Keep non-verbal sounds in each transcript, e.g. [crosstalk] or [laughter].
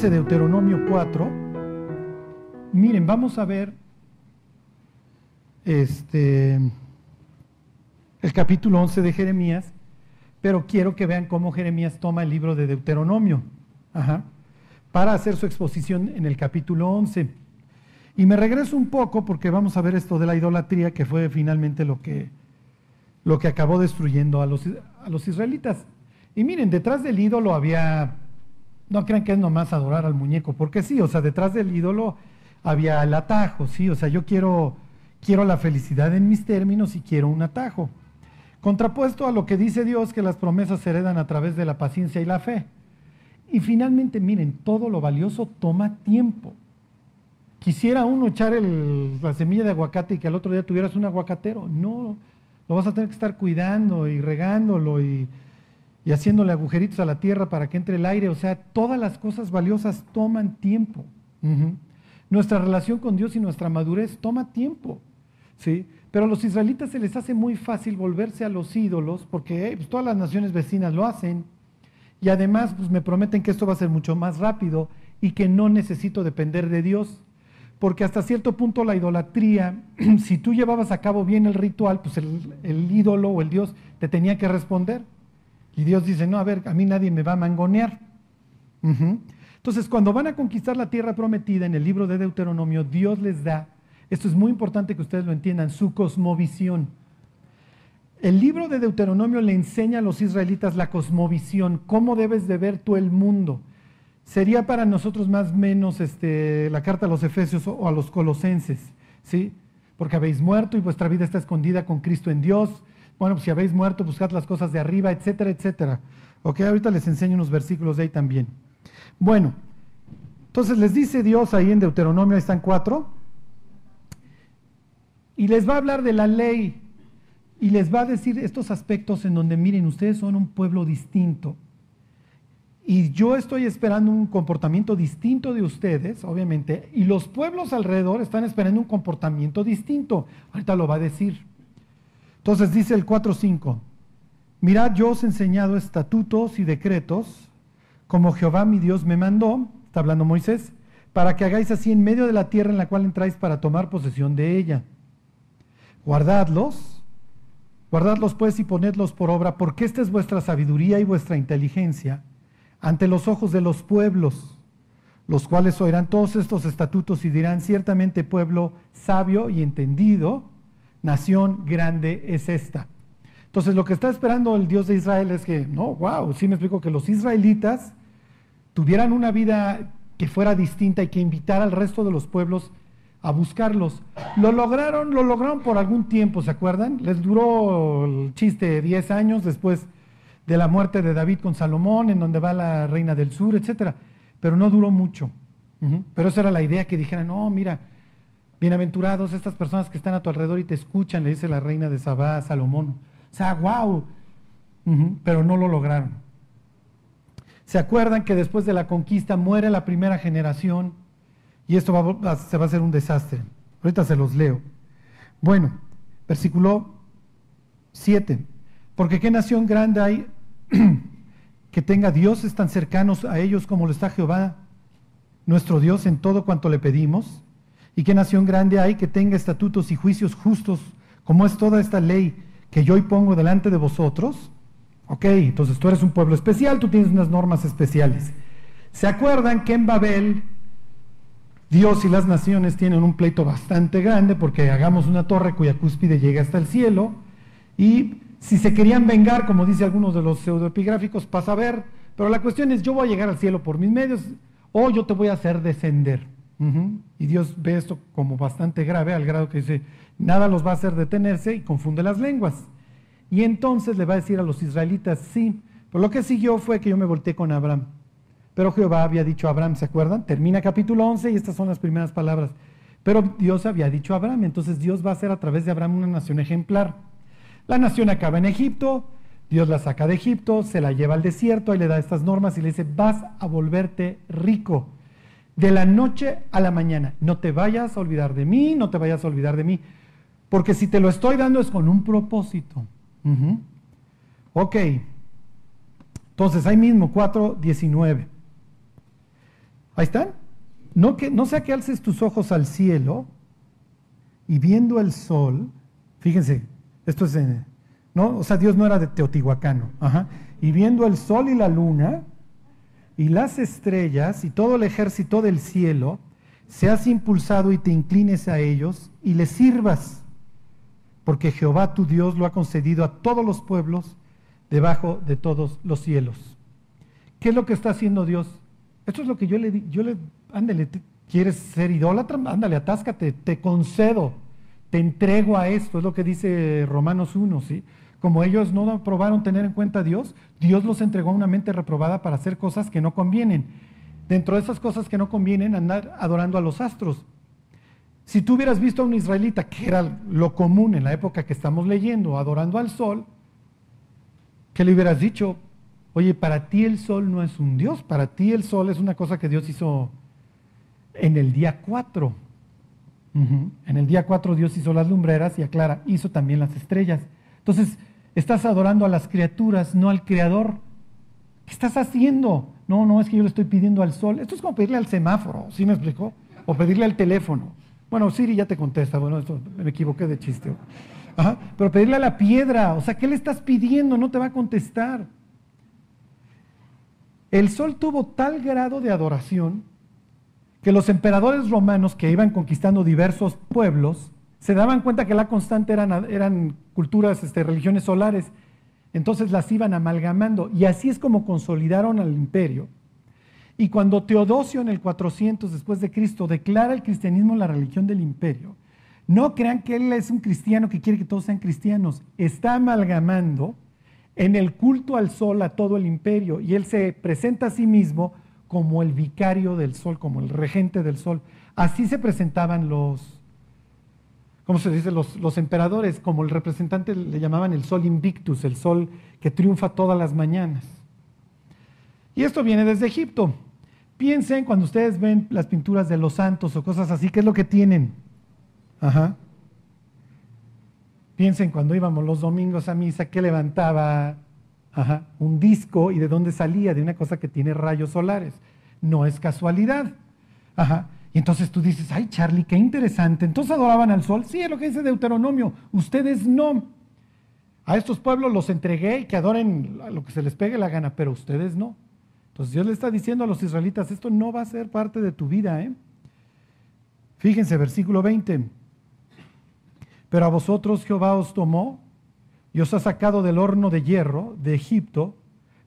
11 Deuteronomio 4, miren, vamos a ver este, el capítulo 11 de Jeremías, pero quiero que vean cómo Jeremías toma el libro de Deuteronomio para hacer su exposición en el capítulo 11. Y me regreso un poco porque vamos a ver esto de la idolatría, que fue finalmente lo que, lo que acabó destruyendo a los, a los israelitas. Y miren, detrás del ídolo había, no crean que es nomás adorar al muñeco, porque sí, o sea, detrás del ídolo había el atajo, sí, o sea, yo quiero, quiero la felicidad en mis términos y quiero un atajo. Contrapuesto a lo que dice Dios, que las promesas se heredan a través de la paciencia y la fe. Y finalmente, miren, todo lo valioso toma tiempo. Quisiera uno echar la semilla de aguacate y que al otro día tuvieras un aguacatero. No, lo vas a tener que estar cuidando y regándolo y, haciéndole agujeritos a la tierra para que entre el aire. O sea, todas las cosas valiosas toman tiempo. Nuestra relación con Dios y nuestra madurez toma tiempo. ¿sí? Pero a los israelitas se les hace muy fácil volverse a los ídolos porque pues, todas las naciones vecinas lo hacen. Y además pues, me prometen que esto va a ser mucho más rápido y que no necesito depender de Dios. Porque hasta cierto punto la idolatría, [clears throat] si tú llevabas a cabo bien el ritual, pues el, ídolo o el Dios te tenía que responder. Y Dios dice, no, a ver, a mí nadie me va a mangonear. Entonces, cuando van a conquistar la tierra prometida en el libro de Deuteronomio, Dios les da, esto es muy importante que ustedes lo entiendan, su cosmovisión. El libro de Deuteronomio le enseña a los israelitas la cosmovisión, cómo debes de ver tú el mundo. Sería para nosotros más menos este, la carta a los Efesios o a los Colosenses, ¿sí? Porque habéis muerto y vuestra vida está escondida con Cristo en Dios. Bueno, pues si habéis muerto, buscad las cosas de arriba, etcétera, etcétera. Ok, ahorita les enseño unos versículos de ahí también. Bueno, entonces les dice Dios ahí en Deuteronomio, ahí están cuatro, y les va a hablar de la ley y les va a decir estos aspectos en donde, miren, ustedes son un pueblo distinto. Y yo estoy esperando un comportamiento distinto de ustedes, obviamente, y los pueblos alrededor están esperando un comportamiento distinto. Ahorita lo va a decir. Entonces dice el 4.5, mirad, yo os he enseñado estatutos y decretos, como Jehová mi Dios me mandó, está hablando Moisés, para que hagáis así en medio de la tierra en la cual entráis para tomar posesión de ella. Guardadlos Guardadlos pues y ponedlos por obra, porque esta es vuestra sabiduría y vuestra inteligencia ante los ojos de los pueblos, los cuales oirán todos estos estatutos y dirán, ciertamente pueblo sabio y entendido, nación grande es esta. Entonces lo que está esperando el Dios de Israel es que, no, wow, sí me explico, que los israelitas tuvieran una vida que fuera distinta y que invitara al resto de los pueblos a buscarlos. Lo lograron, lo lograron por algún tiempo, ¿se acuerdan? Les duró el chiste 10 años después de la muerte de David con Salomón, en donde va la reina del sur, etcétera. Pero no duró mucho. Pero esa era la idea que dijeran, no, mira, bienaventurados estas personas que están a tu alrededor y te escuchan, le dice la reina de Sabá a Salomón. O sea, wow. Pero no lo lograron. ¿Se acuerdan que después de la conquista muere la primera generación? Y esto se va a hacer un desastre. Ahorita se los leo. Bueno, versículo 7. Porque qué nación grande hay [clears throat] que tenga dioses tan cercanos a ellos como lo está Jehová, nuestro Dios, en todo cuanto le pedimos. Y qué nación grande hay que tenga estatutos y juicios justos como es toda esta ley que yo hoy pongo delante de vosotros. Ok, entonces tú eres un pueblo especial, tú tienes unas normas especiales. ¿Se acuerdan que en Babel Dios y las naciones tienen un pleito bastante grande porque hagamos una torre cuya cúspide llega hasta el cielo y si se querían vengar, como dice algunos de los pseudoepigráficos, pasa a ver, pero la cuestión es yo voy a llegar al cielo por mis medios o yo te voy a hacer descender. Y Dios ve esto como bastante grave al grado que dice, nada los va a hacer detenerse y confunde las lenguas. Y entonces le va a decir a los israelitas, sí, pero lo que siguió fue que yo me volteé con Abraham. Pero Jehová había dicho a Abraham, ¿se acuerdan? Termina capítulo 11 y estas son las primeras palabras. Pero Dios había dicho a Abraham, entonces Dios va a hacer a través de Abraham una nación ejemplar. La nación acaba en Egipto, Dios la saca de Egipto, se la lleva al desierto y le da estas normas y le dice, vas a volverte rico de la noche a la mañana. No te vayas a olvidar de mí, no te vayas a olvidar de mí, porque si te lo estoy dando es con un propósito. Ok, entonces ahí mismo, 4.19. Ahí están. No, que, no sea que alces tus ojos al cielo y viendo el sol, fíjense, esto es, ¿no? O sea, Dios no era de Teotihuacano, ajá. Y viendo el sol y la luna y las estrellas y todo el ejército del cielo, seas impulsado y te inclines a ellos y les sirvas, porque Jehová tu Dios lo ha concedido a todos los pueblos debajo de todos los cielos. ¿Qué es lo que está haciendo Dios? Esto es lo que yo le yo le, ándale, ¿quieres ser idólatra? Ándale, atáscate, te concedo, te entrego a esto, es lo que dice Romanos 1, ¿sí? Como ellos no aprobaron tener en cuenta a Dios, Dios los entregó a una mente reprobada para hacer cosas que no convienen. Dentro de esas cosas que no convienen, andar adorando a los astros. Si tú hubieras visto a un israelita, que era lo común en la época que estamos leyendo, adorando al sol, ¿qué le hubieras dicho? Oye, para ti el sol no es un Dios, para ti el sol es una cosa que Dios hizo en el día 4. En el día 4 Dios hizo las lumbreras y aclara, hizo también las estrellas. Entonces, estás adorando a las criaturas, no al Creador. ¿Qué estás haciendo? No, no, es que yo le estoy pidiendo al sol. Esto es como pedirle al semáforo, ¿sí me explicó? O pedirle al teléfono. Bueno, Siri ya te contesta, bueno, esto me equivoqué de chiste. Pero pedirle a la piedra, o sea, ¿qué le estás pidiendo? No te va a contestar. El sol tuvo tal grado de adoración que los emperadores romanos que iban conquistando diversos pueblos se daban cuenta que la constante eran, eran culturas, este, religiones solares, entonces las iban amalgamando y así es como consolidaron al imperio. Y cuando Teodosio en el 400 después de Cristo declara el cristianismo la religión del imperio, no crean que él es un cristiano que quiere que todos sean cristianos, está amalgamando en el culto al sol a todo el imperio y él se presenta a sí mismo como el vicario del sol, como el regente del sol. Así se presentaban los, ¿cómo se dice? Los, los emperadores, como el representante le llamaban el sol invictus, el sol que triunfa todas las mañanas. Y esto viene desde Egipto. Piensen cuando ustedes ven las pinturas de los santos o cosas así, ¿qué es lo que tienen? Ajá. Piensen cuando íbamos los domingos a misa, que levantaba un disco y de dónde salía, de una cosa que tiene rayos solares. No es casualidad. Y entonces tú dices, ay Charlie, qué interesante. Entonces adoraban al sol. Sí, es lo que dice Deuteronomio. Ustedes no. A estos pueblos los entregué y que adoren lo que se les pegue la gana, pero ustedes no. Entonces Dios le está diciendo a los israelitas, esto no va a ser parte de tu vida. ¿eh? Fíjense, versículo 20. Pero a vosotros Jehová os tomó y os ha sacado del horno de hierro de Egipto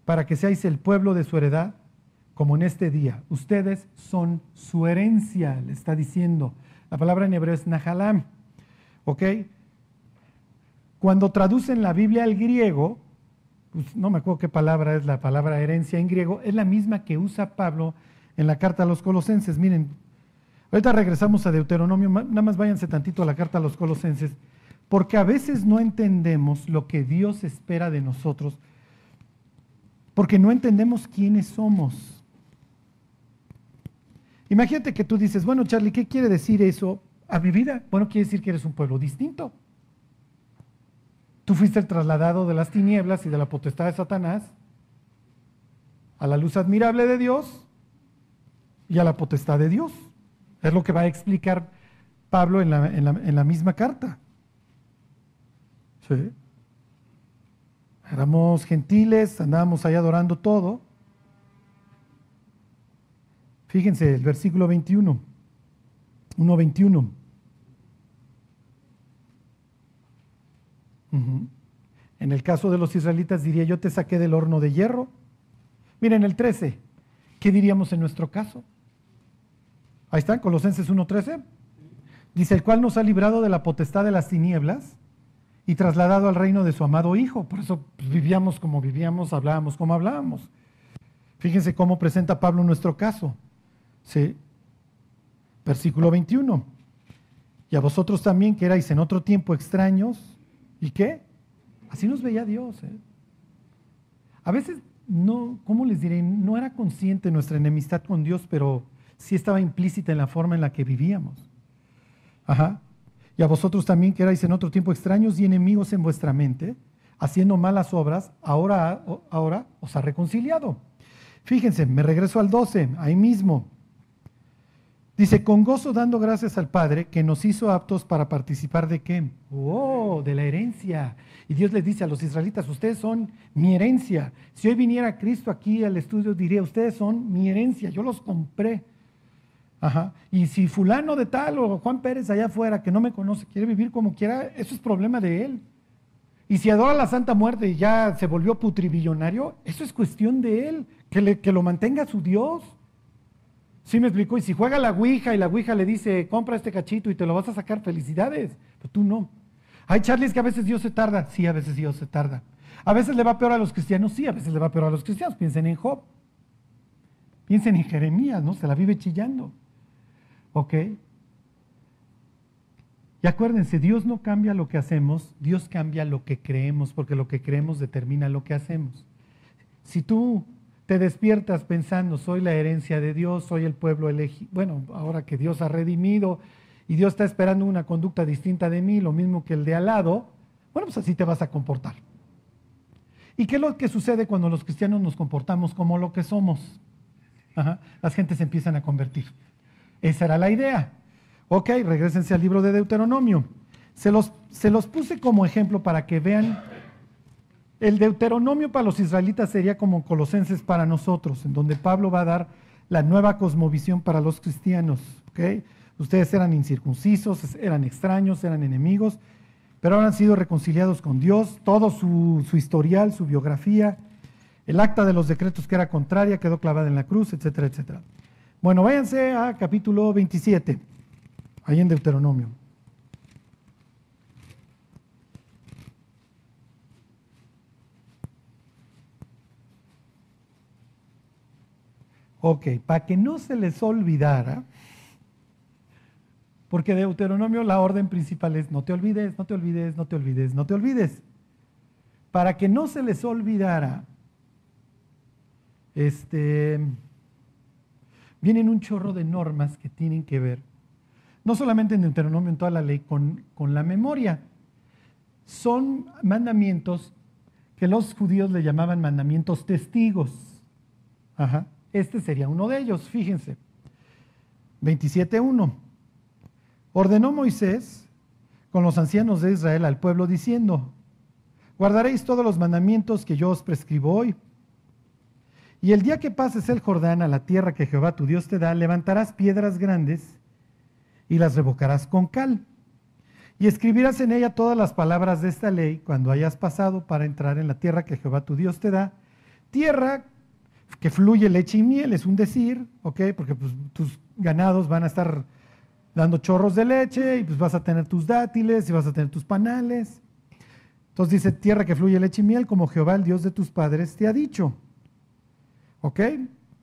para que seáis el pueblo de su heredad, como en este día. Ustedes son su herencia, le está diciendo. La palabra en hebreo es Nahalam. ¿Ok? Cuando traducen la Biblia al griego, pues no me acuerdo qué palabra es la palabra herencia en griego, es la misma que usa Pablo en la carta a los colosenses. Miren, Ahorita regresamos a Deuteronomio, nada más váyanse tantito a la carta a los colosenses, porque a veces no entendemos lo que Dios espera de nosotros, porque no entendemos quiénes somos. Imagínate que tú dices, bueno Charlie, ¿qué quiere decir eso a mi vida? Bueno, quiere decir que eres un pueblo distinto. Tú fuiste el trasladado de las tinieblas y de la potestad de Satanás a la luz admirable de Dios y a la potestad de Dios. Es lo que va a explicar Pablo en la, misma carta. ¿Sí? Éramos gentiles, andábamos ahí adorando todo. Fíjense, el versículo 21, 1.21. En el caso de los israelitas diría, yo te saqué del horno de hierro. Miren el 13, ¿qué diríamos en nuestro caso? Ahí está, Colosenses 1.13. Dice, el cual nos ha librado de la potestad de las tinieblas y trasladado al reino de su amado Hijo. Por eso vivíamos como vivíamos, hablábamos como hablábamos. Fíjense cómo presenta Pablo nuestro caso. Sí. Versículo 21. Y a vosotros también que erais en otro tiempo extraños. ¿Y qué? Así nos veía Dios. ¿eh? A veces no, ¿cómo les diré? No era consciente nuestra enemistad con Dios, pero sí estaba implícita en la forma en la que vivíamos. Ajá. Y a vosotros también que erais en otro tiempo extraños y enemigos en vuestra mente, haciendo malas obras, ahora, ahora os ha reconciliado. Fíjense, me regreso al 12, ahí mismo. Dice, con gozo dando gracias al Padre que nos hizo aptos para participar de qué? Oh, de la herencia. Y Dios les dice a los israelitas, ustedes son mi herencia. Si hoy viniera Cristo aquí al estudio, diría, ustedes son mi herencia, yo los compré. Ajá. Y si fulano de tal o Juan Pérez allá afuera que no me conoce quiere vivir como quiera, eso es problema de él. Y si adora la Santa Muerte y ya se volvió putribillonario, eso es cuestión de él, que, que lo mantenga su Dios. ¿Sí me explicó? Y si juega la Ouija y la Ouija le dice, compra este cachito y te lo vas a sacar, felicidades. Pero tú no. Hay Charlie, es que a veces Dios se tarda. Sí, a veces Dios se tarda. A veces le va peor a los cristianos. Sí, a veces le va peor a los cristianos. Piensen en Job. Piensen en Jeremías, ¿no? Se la vive chillando. ¿Ok? Y acuérdense, Dios no cambia lo que hacemos, Dios cambia lo que creemos, porque lo que creemos determina lo que hacemos. Si tú te despiertas pensando, soy la herencia de Dios, soy el pueblo elegido. Bueno, ahora que Dios ha redimido y Dios está esperando una conducta distinta de mí, lo mismo que el de al lado, bueno, pues así te vas a comportar. ¿Y qué es lo que sucede cuando los cristianos nos comportamos como lo que somos? las gentes se empiezan a convertir. Esa era la idea. Ok, regresense al libro de Deuteronomio. Se los, se los puse como ejemplo para que vean el Deuteronomio para los israelitas sería como Colosenses para nosotros, en donde Pablo va a dar la nueva cosmovisión para los cristianos. Ustedes eran incircuncisos, eran extraños, eran enemigos, pero ahora han sido reconciliados con Dios, todo su, su historial, su biografía, el acta de los decretos que era contraria quedó clavada en la cruz, etcétera, etcétera. Bueno, váyanse a capítulo 27, ahí en Deuteronomio. Ok, para que no se les olvidara, porque Deuteronomio la orden principal es no te olvides, no te olvides, no te olvides, no te olvides. Para que no se les olvidara, este, vienen un chorro de normas que tienen que ver, no solamente en Deuteronomio, en toda la ley, con, con la memoria. Son mandamientos que los judíos le llamaban mandamientos testigos. Ajá. Este sería uno de ellos, fíjense. 27.1. Ordenó Moisés con los ancianos de Israel al pueblo diciendo, guardaréis todos los mandamientos que yo os prescribo hoy. Y el día que pases el Jordán a la tierra que Jehová tu Dios te da, levantarás piedras grandes y las revocarás con cal. Y escribirás en ella todas las palabras de esta ley cuando hayas pasado para entrar en la tierra que Jehová tu Dios te da, tierra que fluye leche y miel, es un decir, ¿ok? Porque pues, tus ganados van a estar dando chorros de leche y pues vas a tener tus dátiles y vas a tener tus panales. Entonces dice, tierra que fluye leche y miel, como Jehová, el Dios de tus padres, te ha dicho. ¿Ok?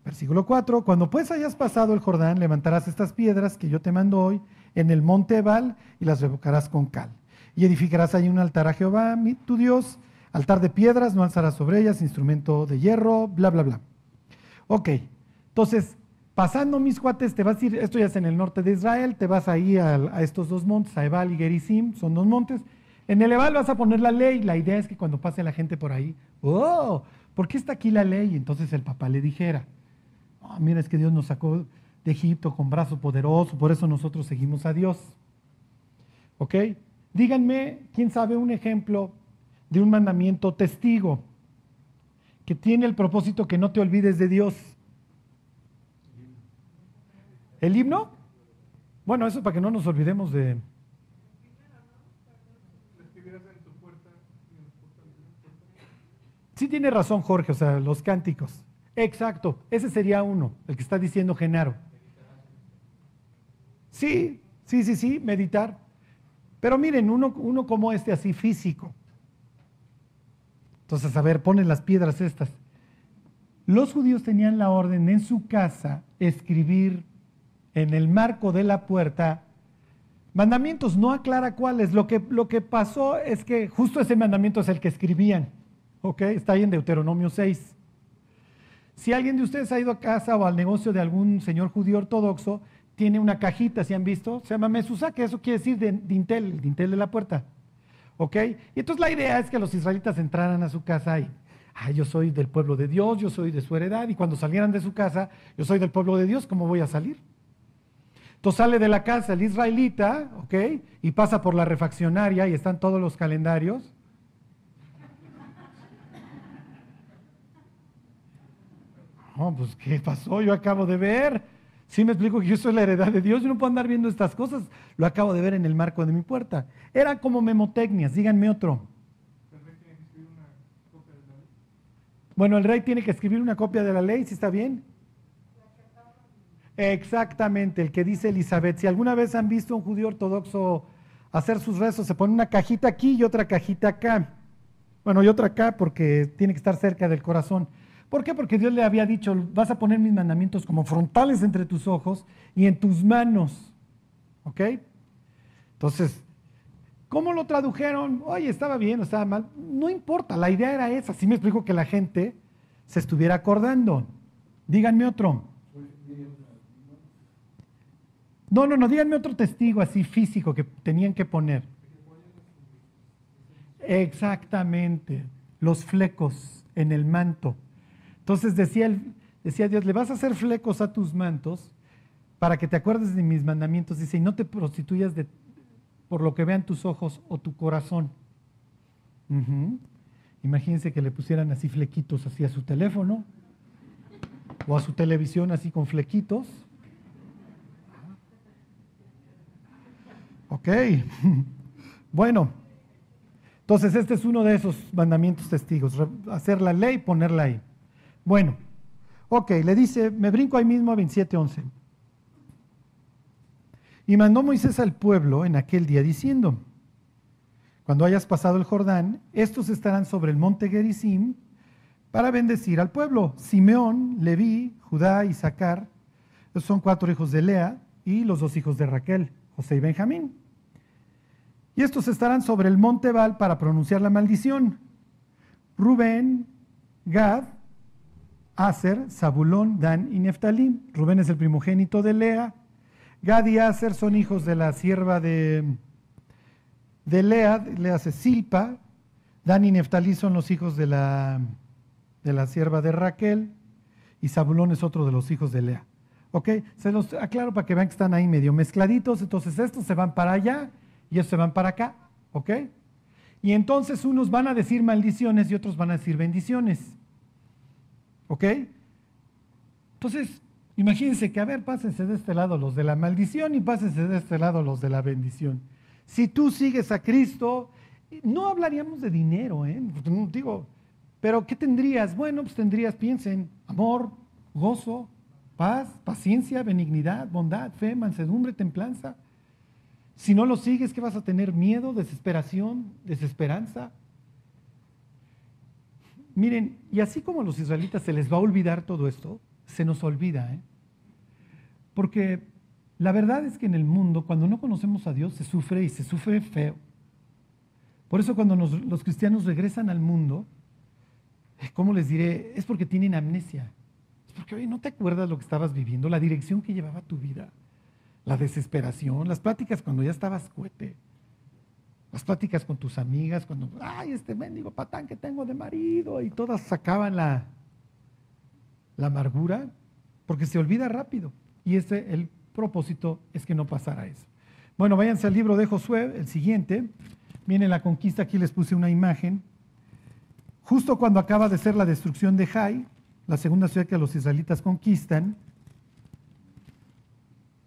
Versículo 4, cuando pues hayas pasado el Jordán, levantarás estas piedras que yo te mando hoy en el monte Ebal y las revocarás con cal. Y edificarás ahí un altar a Jehová, tu Dios, altar de piedras, no alzarás sobre ellas instrumento de hierro, bla, bla, bla. Ok, entonces, pasando mis cuates, te vas a ir, esto ya es en el norte de Israel, te vas ahí a, a estos dos montes, a Ebal y Gerizim, son dos montes. En el Ebal vas a poner la ley, la idea es que cuando pase la gente por ahí, oh, ¿por qué está aquí la ley? Entonces el papá le dijera, oh, mira, es que Dios nos sacó de Egipto con brazo poderoso, por eso nosotros seguimos a Dios. ¿Ok? Díganme, ¿quién sabe un ejemplo de un mandamiento testigo? Que tiene el propósito que no te olvides de Dios. ¿El himno? Bueno, eso para que no nos olvidemos de... Sí tiene razón Jorge, o sea, los cánticos. Exacto, ese sería uno, el que está diciendo Genaro. Sí, sí, sí, sí, meditar. Pero miren, uno, uno como este así físico, entonces, a ver, ponen las piedras estas. Los judíos tenían la orden en su casa escribir en el marco de la puerta mandamientos, no aclara cuáles. Lo que, lo que pasó es que justo ese mandamiento es el que escribían. ¿Ok? Está ahí en Deuteronomio 6. Si alguien de ustedes ha ido a casa o al negocio de algún señor judío ortodoxo, tiene una cajita, ¿si han visto? Se llama Mesusa, que eso quiere decir de, dintel, el dintel de la puerta. ¿Ok? Y entonces la idea es que los israelitas entraran a su casa y, ay, yo soy del pueblo de Dios, yo soy de su heredad, y cuando salieran de su casa, yo soy del pueblo de Dios, ¿cómo voy a salir? Entonces sale de la casa el israelita, ¿ok? Y pasa por la refaccionaria y están todos los calendarios. No, pues ¿qué pasó? Yo acabo de ver. Sí me explico que yo soy la heredad de Dios, yo no puedo andar viendo estas cosas. Lo acabo de ver en el marco de mi puerta. Era como memotecnias, díganme otro. Bueno, el rey tiene que escribir una copia de la ley, ¿sí está bien? Exactamente, el que dice Elizabeth. Si alguna vez han visto a un judío ortodoxo hacer sus rezos, se pone una cajita aquí y otra cajita acá. Bueno, y otra acá porque tiene que estar cerca del corazón. ¿Por qué? Porque Dios le había dicho, vas a poner mis mandamientos como frontales entre tus ojos y en tus manos. ¿Ok? Entonces, ¿cómo lo tradujeron? Oye, estaba bien o estaba mal. No importa, la idea era esa. Así me explico que la gente se estuviera acordando. Díganme otro. No, no, no, díganme otro testigo así físico que tenían que poner. Exactamente, los flecos en el manto. Entonces decía, decía Dios, le vas a hacer flecos a tus mantos para que te acuerdes de mis mandamientos. Dice, y no te prostituyas por lo que vean tus ojos o tu corazón. Imagínense que le pusieran así flequitos así a su teléfono o a su televisión así con flequitos. Ok, [laughs] bueno, entonces este es uno de esos mandamientos testigos, hacer la ley, ponerla ahí. Bueno, ok, le dice, me brinco ahí mismo a 27.11. Y mandó Moisés al pueblo en aquel día diciendo, cuando hayas pasado el Jordán, estos estarán sobre el monte Gerizim para bendecir al pueblo. Simeón, Leví, Judá y Zacar, son cuatro hijos de Lea y los dos hijos de Raquel, José y Benjamín. Y estos estarán sobre el monte Baal para pronunciar la maldición. Rubén, Gad, Aser, Zabulón, Dan y Neftalí. Rubén es el primogénito de Lea. Gad y Aser son hijos de la sierva de, de Lea, Lea se Silpa. Dan y Neftalí son los hijos de la, de la sierva de Raquel. Y Zabulón es otro de los hijos de Lea. ¿Ok? Se los aclaro para que vean que están ahí medio mezcladitos. Entonces estos se van para allá y ellos se van para acá, ¿ok? Y entonces unos van a decir maldiciones y otros van a decir bendiciones, ¿ok? Entonces, imagínense que, a ver, pásense de este lado los de la maldición y pásense de este lado los de la bendición. Si tú sigues a Cristo, no hablaríamos de dinero, ¿eh? Digo, pero ¿qué tendrías? Bueno, pues tendrías, piensen, amor, gozo, paz, paciencia, benignidad, bondad, fe, mansedumbre, templanza. Si no lo sigues, ¿qué vas a tener? Miedo, desesperación, desesperanza. Miren, y así como a los israelitas se les va a olvidar todo esto, se nos olvida. ¿eh? Porque la verdad es que en el mundo, cuando no conocemos a Dios, se sufre y se sufre feo. Por eso cuando los cristianos regresan al mundo, ¿cómo les diré? Es porque tienen amnesia. Es porque, oye, no te acuerdas lo que estabas viviendo, la dirección que llevaba tu vida la desesperación, las pláticas cuando ya estabas cohete, las pláticas con tus amigas, cuando, ay, este mendigo patán que tengo de marido, y todas sacaban la, la amargura, porque se olvida rápido. Y ese, el propósito es que no pasara eso. Bueno, váyanse al libro de Josué, el siguiente. Viene la conquista, aquí les puse una imagen. Justo cuando acaba de ser la destrucción de Jai, la segunda ciudad que los israelitas conquistan,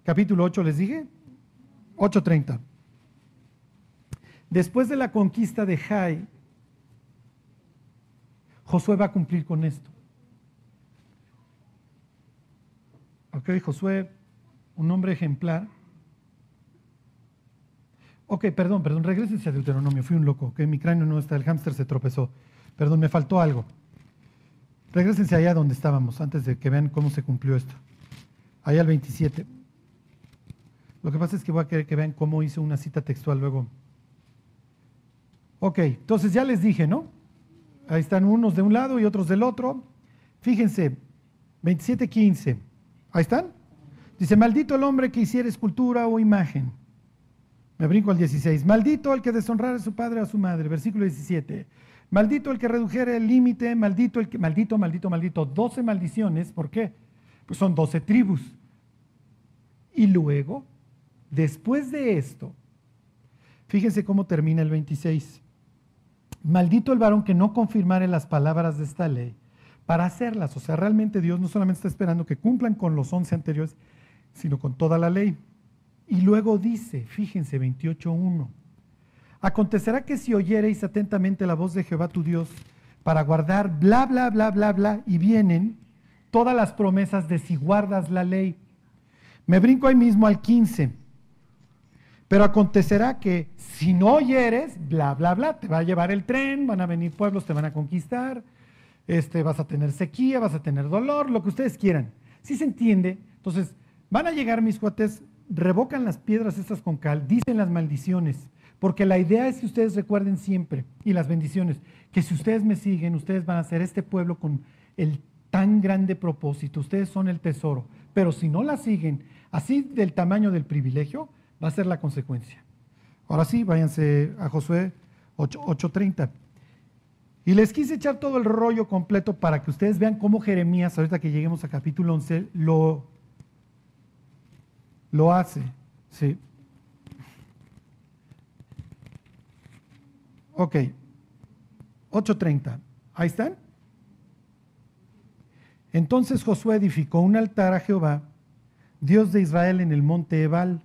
capítulo 8 les dije, 8.30. Después de la conquista de Jai, Josué va a cumplir con esto. Ok, Josué, un hombre ejemplar. Ok, perdón, perdón, regresense a Deuteronomio, fui un loco, que mi cráneo no está, el hámster se tropezó. Perdón, me faltó algo. Regresense allá donde estábamos, antes de que vean cómo se cumplió esto. Allá al 27. Lo que pasa es que voy a querer que vean cómo hizo una cita textual luego. Ok, entonces ya les dije, ¿no? Ahí están unos de un lado y otros del otro. Fíjense, 27.15. Ahí están. Dice, maldito el hombre que hiciera escultura o imagen. Me brinco al 16. Maldito el que deshonrara a su padre o a su madre. Versículo 17. Maldito el que redujera el límite. Maldito el que, maldito, maldito, maldito. 12 maldiciones. ¿Por qué? Pues son 12 tribus Y luego, después de esto, fíjense cómo termina el 26. Maldito el varón que no confirmare las palabras de esta ley para hacerlas. O sea, realmente Dios no solamente está esperando que cumplan con los once anteriores, sino con toda la ley. Y luego dice, fíjense, 28.1. Acontecerá que si oyereis atentamente la voz de Jehová tu Dios para guardar bla, bla, bla, bla, bla, y vienen todas las promesas de si guardas la ley. Me brinco ahí mismo al 15. Pero acontecerá que si no oyeres, bla, bla, bla, te va a llevar el tren, van a venir pueblos, te van a conquistar, este, vas a tener sequía, vas a tener dolor, lo que ustedes quieran. Si se entiende, entonces van a llegar mis cuates, revocan las piedras estas con cal, dicen las maldiciones, porque la idea es que ustedes recuerden siempre, y las bendiciones, que si ustedes me siguen, ustedes van a ser este pueblo con el tan grande propósito, ustedes son el tesoro, pero si no la siguen, así del tamaño del privilegio, va a ser la consecuencia. Ahora sí, váyanse a Josué 8:30. Y les quise echar todo el rollo completo para que ustedes vean cómo Jeremías, ahorita que lleguemos a capítulo 11, lo, lo hace. Sí. Ok, 8.30. Ahí están. Entonces Josué edificó un altar a Jehová, Dios de Israel, en el monte Ebal,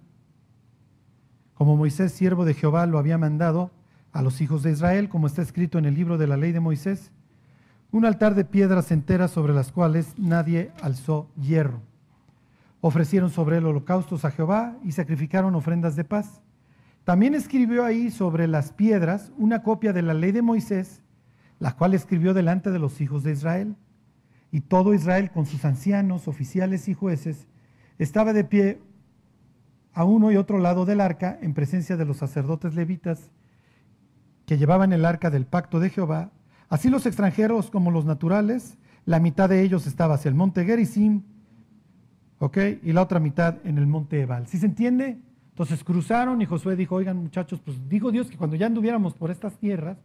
como Moisés, siervo de Jehová, lo había mandado a los hijos de Israel, como está escrito en el libro de la ley de Moisés, un altar de piedras enteras sobre las cuales nadie alzó hierro. Ofrecieron sobre él holocaustos a Jehová y sacrificaron ofrendas de paz. También escribió ahí sobre las piedras una copia de la ley de Moisés, la cual escribió delante de los hijos de Israel. Y todo Israel, con sus ancianos, oficiales y jueces, estaba de pie a uno y otro lado del arca en presencia de los sacerdotes levitas que llevaban el arca del pacto de Jehová. Así los extranjeros como los naturales, la mitad de ellos estaba hacia el monte Gerizim, ¿ok? Y la otra mitad en el monte Ebal. ¿Sí se entiende? Entonces cruzaron y Josué dijo, oigan muchachos, pues dijo Dios que cuando ya anduviéramos por estas tierras,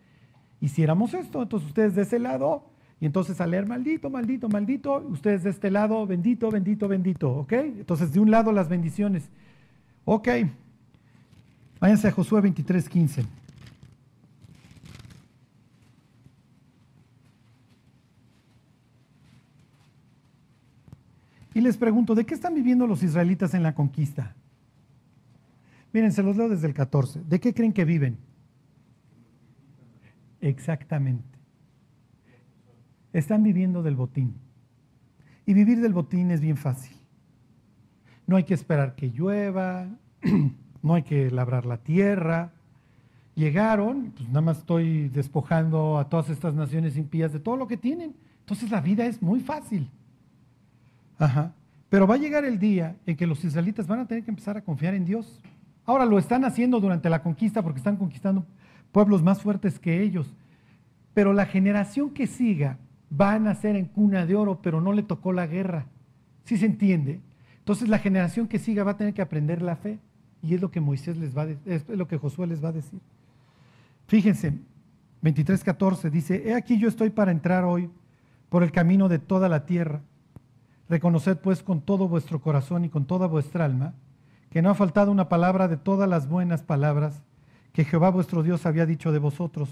hiciéramos esto. Entonces ustedes de ese lado, y entonces a leer maldito, maldito, maldito, ustedes de este lado, bendito, bendito, bendito, ¿ok? Entonces de un lado las bendiciones. Ok, váyanse a Josué 23, 15. Y les pregunto, ¿de qué están viviendo los israelitas en la conquista? Miren, se los leo desde el 14. ¿De qué creen que viven? Exactamente. Están viviendo del botín. Y vivir del botín es bien fácil. No hay que esperar que llueva, [clears throat] no hay que labrar la tierra. Llegaron, pues nada más estoy despojando a todas estas naciones impías de todo lo que tienen. Entonces la vida es muy fácil. Ajá. Pero va a llegar el día en que los israelitas van a tener que empezar a confiar en Dios. Ahora lo están haciendo durante la conquista porque están conquistando pueblos más fuertes que ellos. Pero la generación que siga va a nacer en cuna de oro, pero no le tocó la guerra. ¿Sí se entiende? Entonces la generación que siga va a tener que aprender la fe. Y es lo que Moisés les va a es lo que Josué les va a decir. Fíjense, 23:14 dice, he aquí yo estoy para entrar hoy por el camino de toda la tierra. Reconoced pues con todo vuestro corazón y con toda vuestra alma que no ha faltado una palabra de todas las buenas palabras que Jehová vuestro Dios había dicho de vosotros.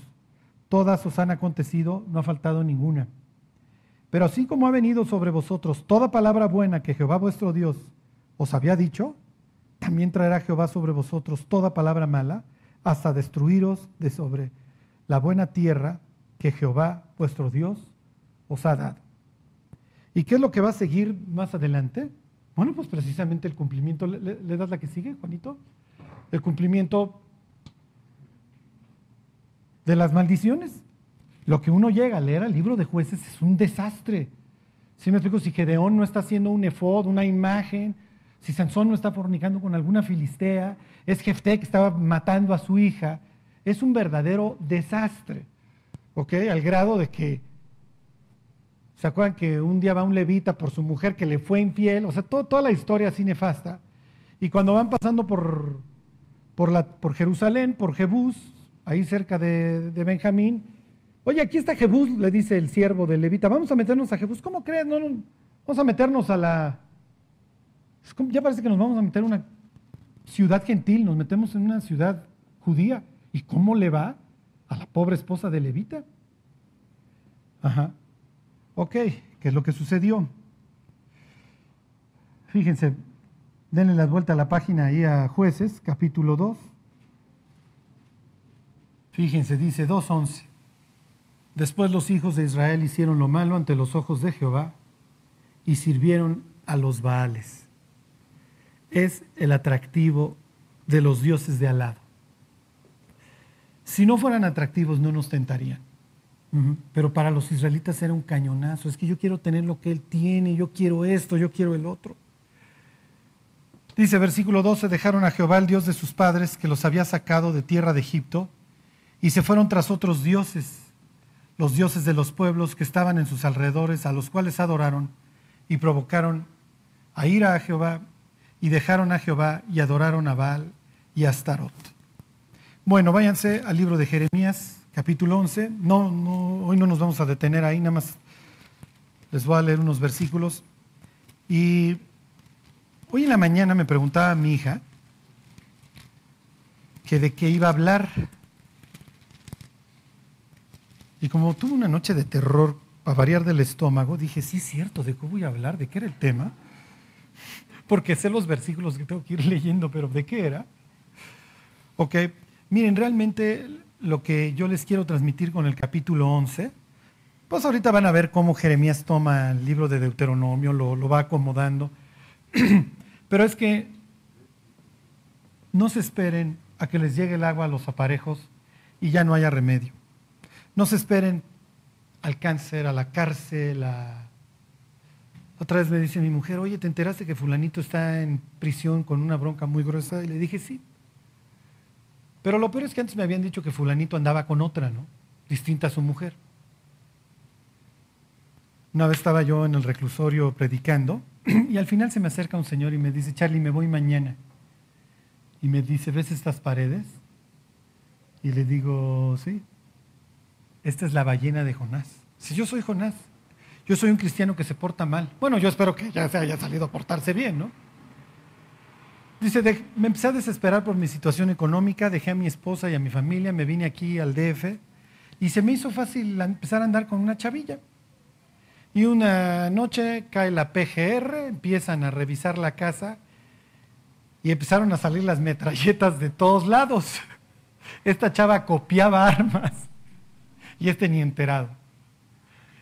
Todas os han acontecido, no ha faltado ninguna. Pero así como ha venido sobre vosotros toda palabra buena que Jehová vuestro Dios os había dicho, también traerá Jehová sobre vosotros toda palabra mala, hasta destruiros de sobre la buena tierra que Jehová vuestro Dios os ha dado. ¿Y qué es lo que va a seguir más adelante? Bueno, pues precisamente el cumplimiento, ¿le, das la que sigue, Juanito? El cumplimiento de las maldiciones. Lo que uno llega a leer al libro de jueces es un desastre. Si me explico, si Gedeón no está haciendo un efod, una imagen, si Sansón no está fornicando con alguna filistea, es Jefté que estaba matando a su hija, es un verdadero desastre. ¿Ok? Al grado de que ¿Se acuerdan que un día va un levita por su mujer que le fue infiel? O sea, toda la historia así nefasta. Y cuando van pasando por, por Jerusalén, por Jebús, ahí cerca de, Benjamín, oye, aquí está Jebús, le dice el siervo del levita, vamos a meternos a Jebús. ¿Cómo crees? No, no, vamos a meternos a la, ya parece que nos vamos a meter en una ciudad gentil, nos metemos en una ciudad judía. ¿Y cómo le va a la pobre esposa de Levita? Ajá. Ok, ¿qué es lo que sucedió? Fíjense, denle la vuelta a la página ahí a jueces, capítulo 2. Fíjense, dice 2.11. Después los hijos de Israel hicieron lo malo ante los ojos de Jehová y sirvieron a los Baales. Es el atractivo de los dioses de al lado. Si no fueran atractivos no nos tentarían. Pero para los israelitas era un cañonazo. Es que yo quiero tener lo que él tiene, yo quiero esto, yo quiero el otro. Dice versículo 12, dejaron a Jehová el Dios de sus padres que los había sacado de tierra de Egipto y se fueron tras otros dioses, los dioses de los pueblos que estaban en sus alrededores, a los cuales adoraron y provocaron a ira a Jehová y dejaron a Jehová y adoraron a Baal y a Astarot. Bueno, váyanse al libro de Jeremías, capítulo 11. No, no, hoy no nos vamos a detener ahí, nada más les voy a leer unos versículos. Y hoy en la mañana me preguntaba mi hija que de qué iba a hablar. Y como tuve una noche de terror a variar del estómago, dije, sí es cierto, ¿de qué voy a hablar? ¿De qué era el tema? Porque sé los versículos que tengo que ir [laughs] leyendo, pero ¿de qué era? Ok, miren, realmente lo que yo les quiero transmitir con el capítulo 11, pues ahorita van a ver cómo Jeremías toma el libro de Deuteronomio, lo, lo va acomodando, [clears throat] pero es que no se esperen a que les llegue el agua a los aparejos y ya no haya remedio. No se esperen al cáncer, a la cárcel, a... Otra vez me dice mi mujer, oye, ¿te enteraste que fulanito está en prisión con una bronca muy gruesa? Y le dije, sí. Pero lo peor es que antes me habían dicho que fulanito andaba con otra, ¿no? Distinta a su mujer. Una vez estaba yo en el reclusorio predicando [clears throat] y al final se me acerca un señor y me dice, Charlie, me voy mañana. Y me dice, ¿ves estas paredes? Y le digo, sí. Esta es la ballena de Jonás. Si yo soy Jonás, yo soy un cristiano que se porta mal. Bueno, yo espero que ya se haya salido a portarse bien, ¿no? Dice, me empecé a desesperar por mi situación económica, dejé a mi esposa y a mi familia, me vine aquí al DF y se me hizo fácil empezar a andar con una chavilla. Y una noche cae la PGR, empiezan a revisar la casa y empezaron a salir las metralletas de todos lados. [laughs] Esta chava copiaba armas y este ni enterado.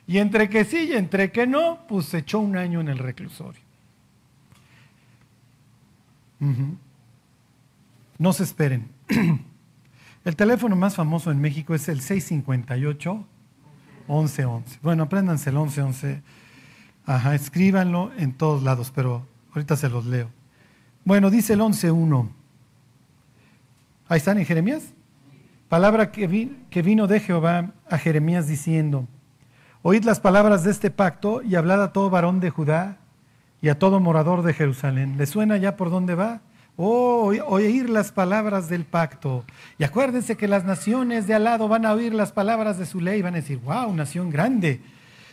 Y entre que sí y entre que no, pues se echó un año en el reclusorio. No se esperen. [clears throat] El teléfono más famoso en México es el 658 1111. Bueno, apréndanse el 1111. Ajá, escríbanlo en todos lados, pero ahorita se los leo. Bueno, dice el 11.1. Ahí están en Jeremías. Palabra que, vino de Jehová a Jeremías diciendo, oíd las palabras de este pacto y hablad a todo varón de Judá y a todo morador de Jerusalén. ¿Le suena ya por dónde va? Oh, oír las palabras del pacto. Y acuérdense que las naciones de al lado van a oír las palabras de su ley y van a decir, wow, nación grande,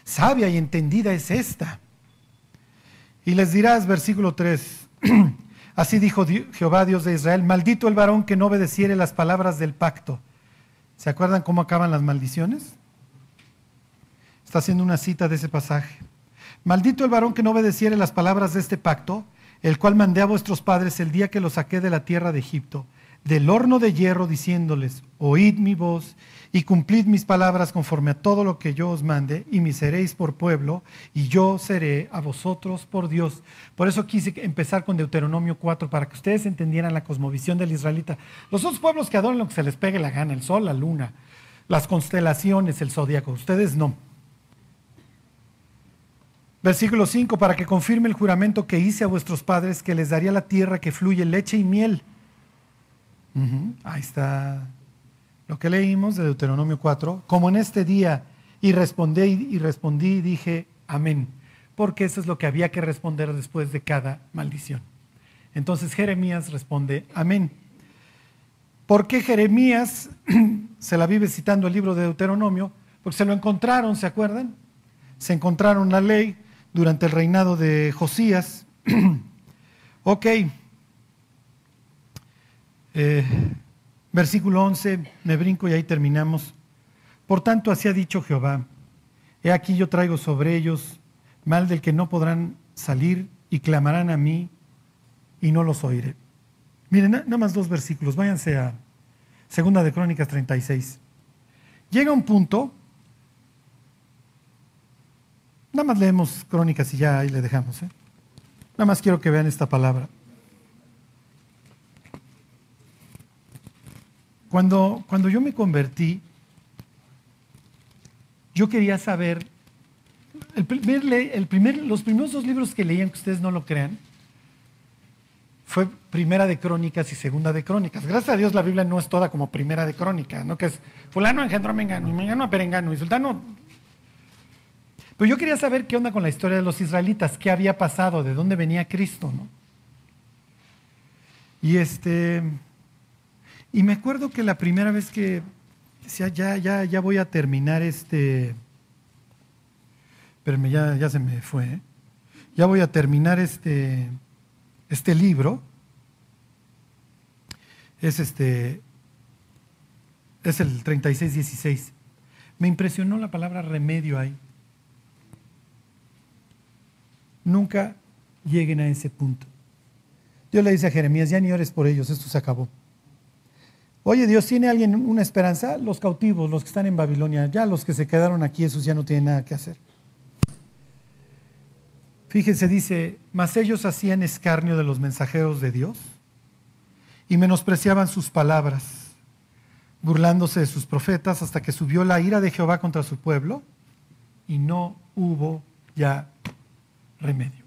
sabia y entendida es esta. Y les dirás, versículo 3, [clears throat] Así dijo Jehová, Dios de Israel, maldito el varón que no obedeciere las palabras del pacto. ¿Se acuerdan cómo acaban las maldiciones? Está haciendo una cita de ese pasaje. Maldito el varón que no obedeciere las palabras de este pacto, el cual mandé a vuestros padres el día que los saqué de la tierra de Egipto, del horno de hierro, diciéndoles, oíd mi voz y cumplid mis palabras conforme a todo lo que yo os mande, y me seréis por pueblo, y yo seré a vosotros por Dios. Por eso quise empezar con Deuteronomio 4, para que ustedes entendieran la cosmovisión del israelita. Los otros pueblos que adoran lo que se les pegue la gana, el sol, la luna, las constelaciones, el zodíaco, ustedes no. Versículo 5, para que confirme el juramento que hice a vuestros padres, que les daría la tierra que fluye leche y miel. Ahí está lo que leímos de Deuteronomio 4, como en este día, y respondí y respondí y dije, amén, porque eso es lo que había que responder después de cada maldición. Entonces Jeremías responde, amén. ¿Por qué Jeremías [clears throat] se la vive citando el libro de Deuteronomio? Porque se lo encontraron, ¿se acuerdan? Se encontraron la ley durante el reinado de Josías. [clears throat] Ok. Eh, versículo 11, me brinco y ahí terminamos. Por tanto, así ha dicho Jehová. He aquí yo traigo sobre ellos mal del que no podrán salir y clamarán a mí y no los oiré. Miren, nada más dos versículos, váyanse a Segunda de Crónicas 36. Llega un punto, nada más leemos Crónicas y ya ahí le dejamos. ¿eh? Nada más quiero que vean esta palabra. Cuando, cuando yo me convertí, yo quería saber, el primer, los primeros dos libros que leían, que ustedes no lo crean, fue primera de crónicas y segunda de crónicas. Gracias a Dios la Biblia no es toda como primera de crónicas, ¿no? Que es fulano engendró a Mengano, y Mengano a Perengano, y sultano... Pero yo quería saber qué onda con la historia de los israelitas, qué había pasado, de dónde venía Cristo, ¿no? Y este... Y me acuerdo que la primera vez que decía, ya, ya, ya voy a terminar este... Pero ya, ya se me fue. ¿eh? Ya voy a terminar este este libro es este es el 3616. Me impresionó la palabra remedio ahí. Nunca lleguen a ese punto. Dios le dice a Jeremías, ya ni ores por ellos, esto se acabó. Oye, Dios, ¿tiene alguien una esperanza? Los cautivos, los que están en Babilonia, ya los que se quedaron aquí, esos ya no tienen nada que hacer. Fíjense, dice, mas ellos hacían escarnio de los mensajeros de Dios y menospreciaban sus palabras, burlándose de sus profetas hasta que subió la ira de Jehová contra su pueblo y no hubo ya remedio.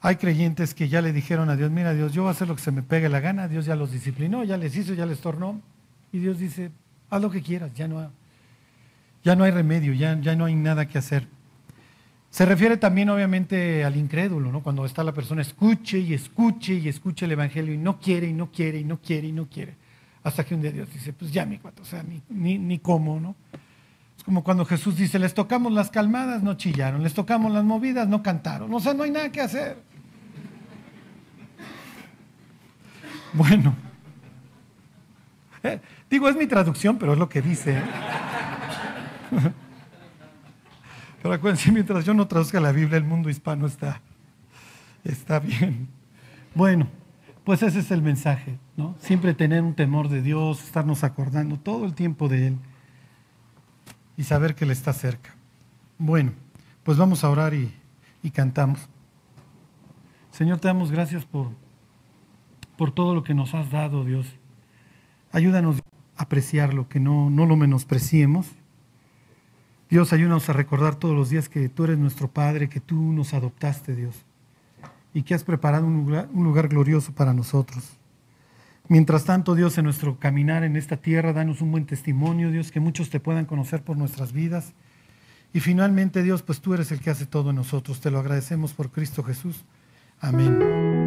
Hay creyentes que ya le dijeron a Dios, mira Dios, yo voy a hacer lo que se me pegue la gana, Dios ya los disciplinó, ya les hizo, ya les tornó, y Dios dice, haz lo que quieras, ya no, ya no hay remedio, ya, ya no hay nada que hacer. Se refiere también obviamente al incrédulo, ¿no? Cuando está la persona escuche y escuche y escuche el Evangelio y no quiere y no quiere y no quiere y no quiere. Hasta que un día Dios dice, pues ya mi cuate, o sea, ni, ni, ni cómo, ¿no? Es como cuando Jesús dice, les tocamos las calmadas, no chillaron, les tocamos las movidas, no cantaron. O sea, no hay nada que hacer. Bueno. [laughs] Digo, es mi traducción, pero es lo que dice. [laughs] Pero acuérdense, mientras yo no traduzca la Biblia, el mundo hispano está, está bien. Bueno, pues ese es el mensaje, ¿no? Siempre tener un temor de Dios, estarnos acordando todo el tiempo de Él y saber que Él está cerca. Bueno, pues vamos a orar y, cantamos. Señor, te damos gracias por, por todo lo que nos has dado, Dios. Ayúdanos a apreciarlo, que no, no lo menospreciemos Dios, ayúdanos a recordar todos los días que tú eres nuestro Padre, que tú nos adoptaste, Dios, y que has preparado un lugar, un lugar glorioso para nosotros. Mientras tanto, Dios, en nuestro caminar en esta tierra, danos un buen testimonio, Dios, que muchos te puedan conocer por nuestras vidas. Y finalmente, Dios, pues tú eres el que hace todo en nosotros. Te lo agradecemos por Cristo Jesús. Amén.